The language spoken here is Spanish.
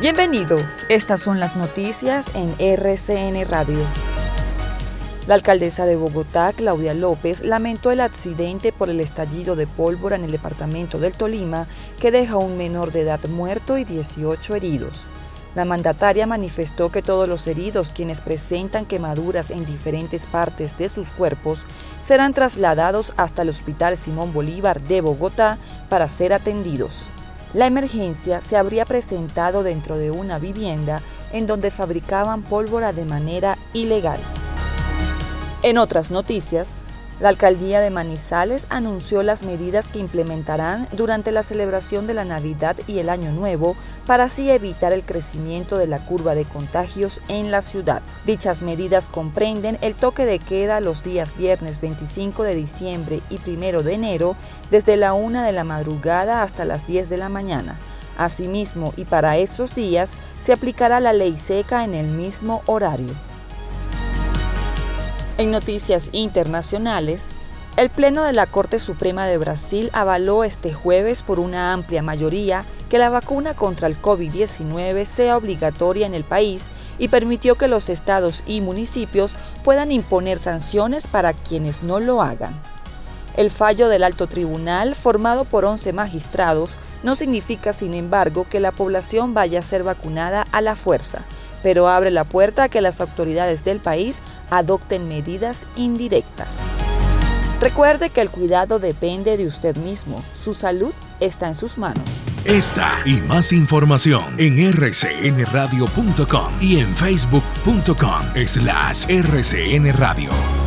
Bienvenido, estas son las noticias en RCN Radio. La alcaldesa de Bogotá, Claudia López, lamentó el accidente por el estallido de pólvora en el departamento del Tolima que deja un menor de edad muerto y 18 heridos. La mandataria manifestó que todos los heridos quienes presentan quemaduras en diferentes partes de sus cuerpos serán trasladados hasta el Hospital Simón Bolívar de Bogotá para ser atendidos. La emergencia se habría presentado dentro de una vivienda en donde fabricaban pólvora de manera ilegal. En otras noticias, la alcaldía de Manizales anunció las medidas que implementarán durante la celebración de la Navidad y el Año Nuevo para así evitar el crecimiento de la curva de contagios en la ciudad. Dichas medidas comprenden el toque de queda los días viernes 25 de diciembre y 1 de enero desde la 1 de la madrugada hasta las 10 de la mañana. Asimismo, y para esos días, se aplicará la ley seca en el mismo horario. En noticias internacionales, el Pleno de la Corte Suprema de Brasil avaló este jueves por una amplia mayoría que la vacuna contra el COVID-19 sea obligatoria en el país y permitió que los estados y municipios puedan imponer sanciones para quienes no lo hagan. El fallo del alto tribunal, formado por 11 magistrados, no significa, sin embargo, que la población vaya a ser vacunada a la fuerza, pero abre la puerta a que las autoridades del país adopten medidas indirectas. Recuerde que el cuidado depende de usted mismo. Su salud está en sus manos. Esta y más información en rcnradio.com y en facebook.com slash rcnradio.